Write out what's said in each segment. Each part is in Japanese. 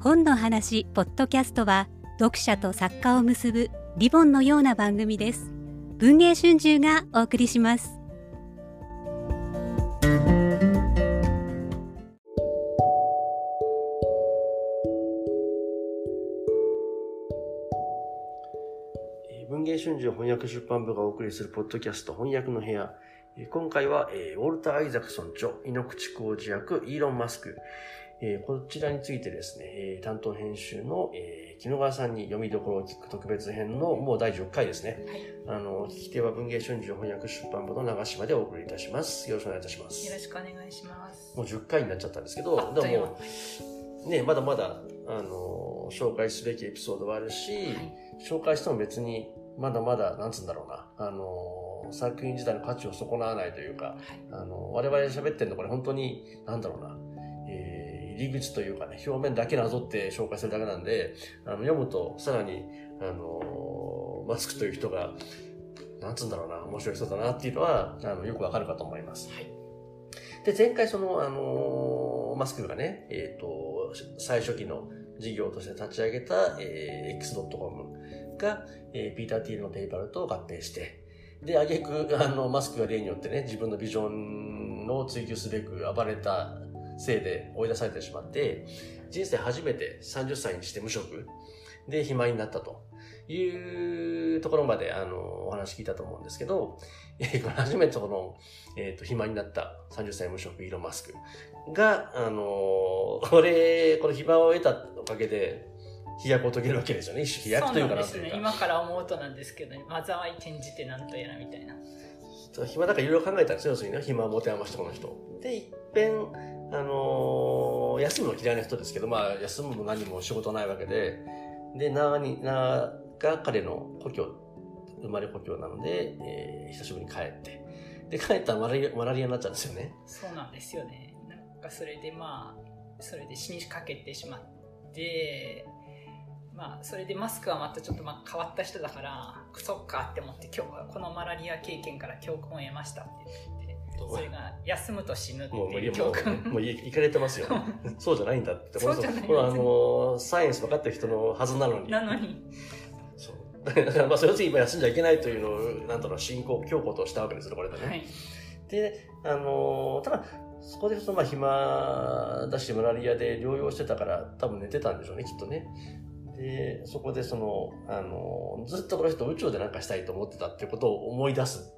本の話ポッドキャストは読者と作家を結ぶリボンのような番組です文藝春秋がお送りします文藝春秋翻訳出版部がお送りするポッドキャスト翻訳の部屋。今回は、えー、ウォルター・アイザクソン著、井ノ口浩二役、イーロン・マスク。えー、こちらについてですね、えー、担当編集の、えー、木野川さんに読みどころを聞く特別編のもう第10回ですね。はい、あの、聞き手は文芸春秋翻訳出版部の長島でお送りいたします。よろしくお願いいたします。よろしくお願いします。もう10回になっちゃったんですけど、でも、ね、まだまだ、あの、紹介すべきエピソードはあるし、はい、紹介しても別にまだまだ、なんつうんだろうな、あの、作品自体の価値を損なわないというか、はい、あの、我々喋ってるのこれ本当に、なんだろうな、えー、入り口というかね、表面だけなぞって紹介するだけなんで、あの、読むとさらに、あの、マスクという人が、なんつうんだろうな、面白い人だなっていうのは、あの、よくわかるかと思います。はい。で、前回その、あの、マスクがね、えっ、ー、と、最初期の事業として立ち上げた、えー、x.com が、えー、ピーター・ティールのペイパルと合併して、で、あげく、あの、マスクが例によってね、自分のビジョンを追求すべく暴れたせいで追い出されてしまって、人生初めて30歳にして無職で暇になったというところまで、あの、お話聞いたと思うんですけど、えー、初めてこの、えっ、ー、と、暇になった30歳無職イーロン・マスクが、あの、これ、この暇を得たおかげで、飛躍を遂げるわけですよね。一種飛躍というかなというか。ね、今から思うとなんですけど、ね、災い転じてなんとやらみたいな。暇だからいろいろ考えたんですよ、要するにね。暇を持て余したこの人。で、いっぺん、あのー、休むの嫌いな人ですけど、まあ、休むも何も仕事ないわけで、で、長に、長が彼の故郷、生まれ故郷なので、えー、久しぶりに帰って。で、帰ったらマラリアマラリアになっちゃうんですよね。そうなんですよね。なんかそれでまあ、それで死にかけてしまって、まあ、それでマスクはまたちょっとまあ変わった人だから、そっかって思って、今日はこのマラリア経験から教訓を得ましたって、それが休むと死ぬっていう教訓。もう、もういかれてますよ。そうじゃないんだって。そうじゃないこのあの、サイエンス分かってる人のはずなのに。なのに。そう。だからまあ、それを次今休んじゃいけないというのを、なんとの進行、強固としたわけですよ、これでね。はい、で、あの、ただ、そこでそのまあ暇だし、マラリアで療養してたから、多分寝てたんでしょうね、きっとね。で、そこでその、あの、ずっとこの人宇宙でなんかしたいと思ってたっていうことを思い出す、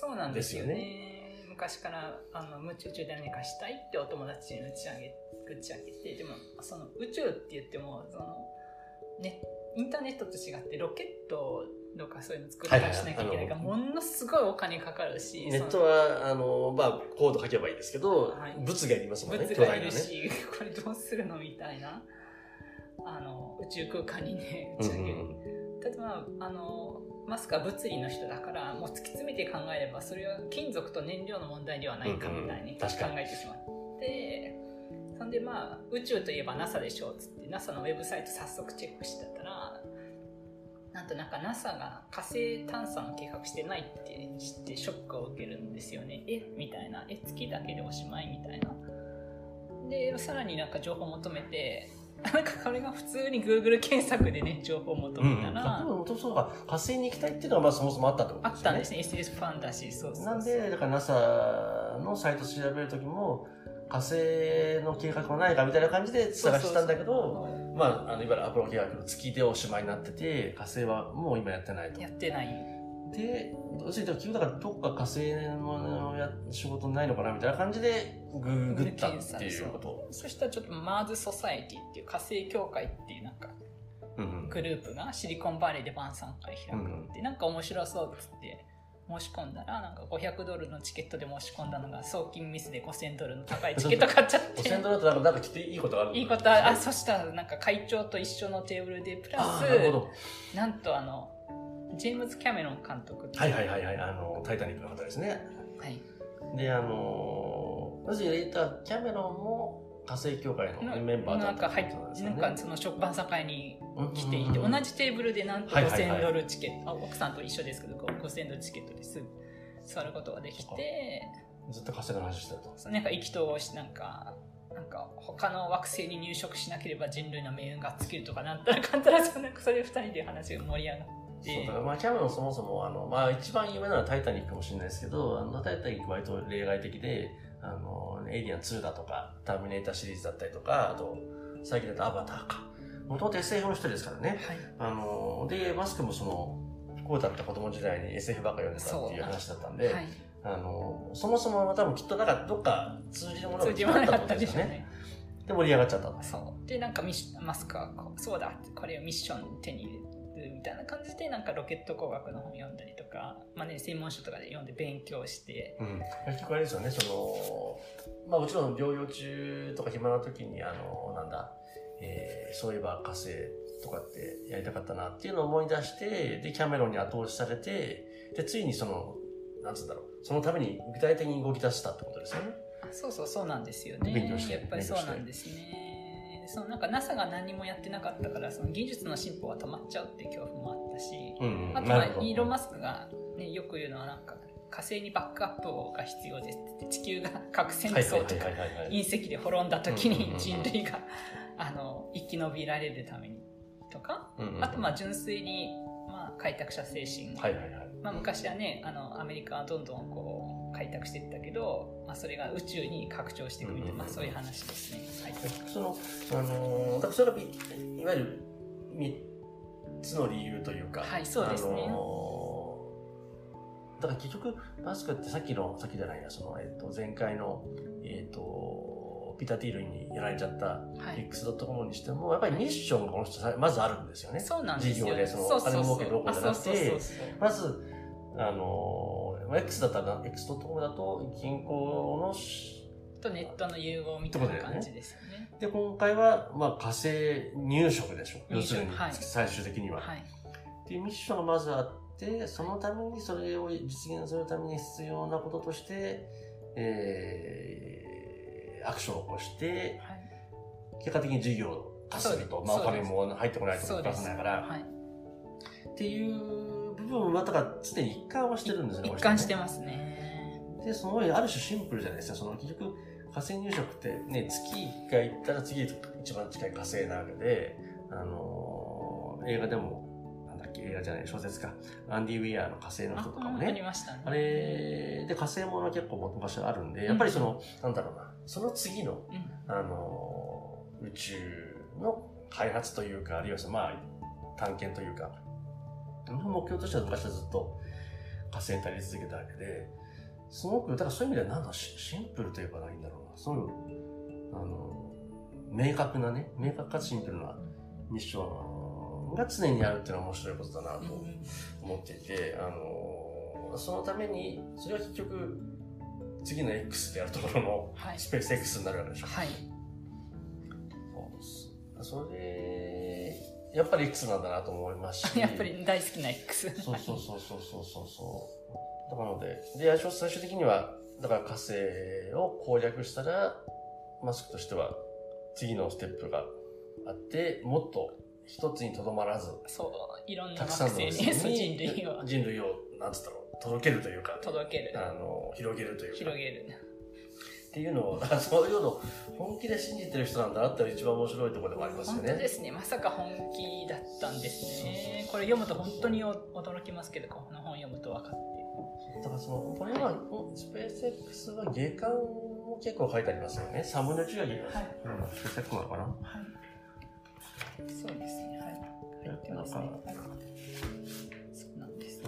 そうなんですよね。昔からあの宇宙で何かしたいってお友達に打ち上げ、打ち上げて、でもその宇宙って言っても、その、ね、インターネットと違ってロケットとかそういうの作ったりしなきゃいけないから、ものすごいお金かかるし。ネットは、あの、まあ、コード書けばいいですけど、はい、物がいりますもんね。物がいるし、ね、これどうするのみたいな。あの宇宙空間にね打ち上げる、うん、例えばあのマスクは物理の人だからもう突き詰めて考えればそれは金属と燃料の問題ではないかみたいに考えてしまって、そんでまあ宇宙といえば NASA でしょっつって NASA のウェブサイト早速チェックしてたらなんとなんか NASA が火星探査の計画してないって知ってショックを受けるんですよね。え？みたいな。え月だけでおしまい？みたいな。でさらになんか情報を求めて なんかこれが普通に Google 検索でね、情報を求めたら。うん、そうか、火星に行きたいっていうのはまあそもそもあったってことですね。あったんですね、SS ファンタジー、そうそうなんで、だから NASA のサイト調べるときも、火星の計画はないかみたいな感じで探したんだけど、まあ、あの、いわゆるアポロ計画の月でおしまいになってて、火星はもう今やってないと。やってない。で、どうせ結局だからどっか火星のや仕事ないのかなみたいな感じでググったっていうこと。そしたらちょっとマーズソサエティっていう火星協会っていうなんかグループがシリコンバレーで晩餐会開くって、なんか面白そうっつって申し込んだらなんか500ドルのチケットで申し込んだのが送金ミスで5000ドルの高いチケット買っちゃって。5000ドルだとなんかきっといいことあるいいことああそしたらなんか会長と一緒のテーブルでプラスなんとあのジェームズ・キャメロン監督はいはいはいはい、あの、タイタニックの方ですね。はい。で、あの、まず言ったキャメロンも火星協会のメンバーだったんですよね。なんかその食パン会に来ていて、同じテーブルでなんと5000ドルチケット、奥さんと一緒ですけど、5000ドルチケットです座ることができて、ずっと稼ぐ話してたと。なんか意気投合してなんかなんか他の惑星に入植しなければ人類の命運が尽きるとかなんたらかんたらそうなんかそれで二人で話が盛り上がってそうだからまあキャメロンそもそもあの、まあ、一番有名なのは「タイタニック」かもしれないですけどあの「タイタニック」割と例外的で「あのエイリアン2」だとか「ターミネーター」シリーズだったりとかあと最近だと「アバター」か。もともと SF の人ですからね。はい。あのでマスクもその不幸だった子供時代に SF ばっか読んでたっていう話だったんで、はい。あのそもそも多分きっとなんかどっか通じるものが通じもなかあったんでしょうね。ねで盛り上がっちゃったそう。でなんかミッシマスクはこうそうだこれをミッション手に入たいな感じでなんかロケット工学の本読んだりとか、まあね、専門書とかで読んで勉強して。うん、結局あれですよね、その、まあもちろん療養中とか暇な時に、あの、なんだ、えーそういえば火星とかってやりたかったなっていうのを思い出して、で、キャメロンに後押しされて、で、ついにその、なんつうんだろう、そのために具体的に動き出したってことですよね。あそうそうそうなんですよね。勉強してやっぱりそうなんですねそうなんか NASA が何もやってなかったからその技術の進歩が止まっちゃうっていう恐怖もあったし、うん、うん。あとはイーロン・マスクが、ね、よく言うのはなんか火星にバックアップが必要ですって言って地球が核戦争とか。隕石で滅んだ時に人類があの生き延びられるためにとかうんうんあとまあ純粋に、まあ、開拓者精神、はいはいはい。まあ、昔はねあのアメリカはどんどんこう開拓していったけど、まあ、それが宇宙に拡張していくみたいな、まあ、そういう話ですね。はい。その、あのーだからそれがい、いわゆる三つの理由というか、はいそうですね。あのーだから結局、マスクってさっきの、さっきじゃないや、その、えっと、前回の、えっと、ピタティールにやられちゃった、はい、X.com にしても、やっぱりミッションがこの人さ、まずあるんですよね。そうなんですよ。事業でそのお金儲けどうこうじゃなくてまず、あのーまあ X だったら、X.com だと、銀行のし、とネットの融合みたいな感じですよね。で、今回は、まあ、火星入植でしょ。要するに、はい。最終的には。はい。っていうミッションがまずあって、そのために、それを実現するために必要なこととして、えー、アクションを起こして、はい。結果的に事業を稼ぐと、まあ、お金も入ってこないと出そうです。せないから、はい、っていう部分は、だから常に一貫はしてるんですね、一貫してまますね。す。で、その上ある種シンプルじゃないですか。その結局、火星入植ってね、月1回行ったら次一番近い火星なわけで、あのー映画でも、なんだっけ、映画じゃない、小説か。アンディ・ウィアーの火星の人とかもあありね。ましたね。あれで火星もの結構昔あるんで、やっぱりその、なんだろうな、その次の、うんあのー宇宙の開発というか、あるいはまあ、探検というか、目標としては昔はずっと火星に足り続けたわけで、すごく、だからそういう意味ではなんだシシンプルというかないんだろうな、そういう、あの、明確なね、明確かつシンプルなミッションが常にあるっていうのは面白いことだなとうん思っていて、あの、そのために、それは結局、次の X でやるところのはい。スペース X になるわけでしょ。はい。そうそれ、やっぱり X なんだなと思いますし。やっぱり大好きな X。そうそうそうそうそうそうそう。だからので、で、最終的には、だから火星を攻略したら、マスクとしては次のステップがあって、もっと一つにとどまらず、そう、いろんな惑星にそう人人類を人類を、なんつったろう、届けるというか、届ける、あの、広げるというか、広げる。っていうのを、そういうのを本気で信じてる人なんだなって一番面白いところでもありますよね。ですね。まさか本気だったんですね。これ読むと本当に驚きますけど、この本読むと分かって。だからその、これは、スペース X は下巻も結構書いてありますよね。3分の1が下巻。はいうん、スペース X なのかなはい。そうですね。はい。入ってますね。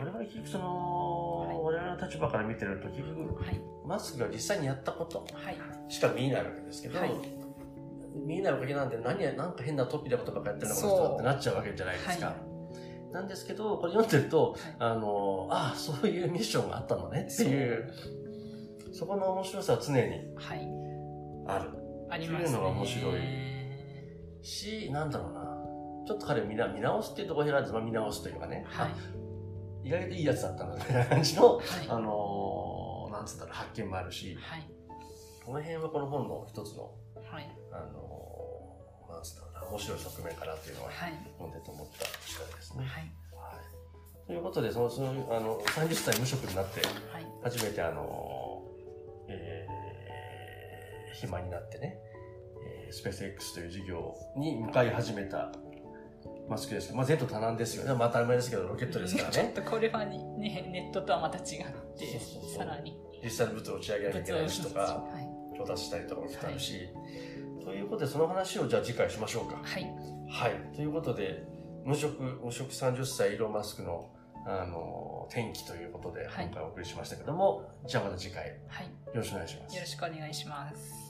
我々結局その、我々の立場から見てると結局、はい。マスクが実際にやったことはい。しか見えないわけですけど、はい見えないおかげなんで何や、なんか変なトピなことばっかやってるのかなってなっちゃうわけじゃないですか。はなんですけど、これ読んでると、はいあの、ああ、そういうミッションがあったのねっていう、そこの面白さは常にはい。ある。ありますね。そういうのが面白いし、なんだろうな。ちょっと彼見な見直すっていうところを選んで、まあ、見直すというかね、はい。あ意外といいやつだったなみたいな感じの、はい。あのーなんつったら発見もあるし、はい。この辺はこの本の一つの、はい。あのーなんつったらな、面白い側面かなっていうのは、はい。読んでと思った次第ですね。はい。はい。ということで、その、その、あの、30歳無職になって、はい。初めてあのーー暇になってね、えースペース X という事業に向かい始めたマスクですけど、まあ、Z 多難ですよね。まあ当たり前ですけど、ロケットですからちょっね。とこれはね、ネットとはまた違ってそうそうそうさらに実際の物を打ち上げなきゃいけないしとか、はい、調達したりとかもあるし、ということで、その話をじゃあ次回しましょうか。はい、はい。ということで、無職、無職30歳イーロン・マスクの、あの、転機ということで、はい今回お送りしましたけども、じゃあまた次回、よはい、ろしくお願いしますよろ。しくお願いします。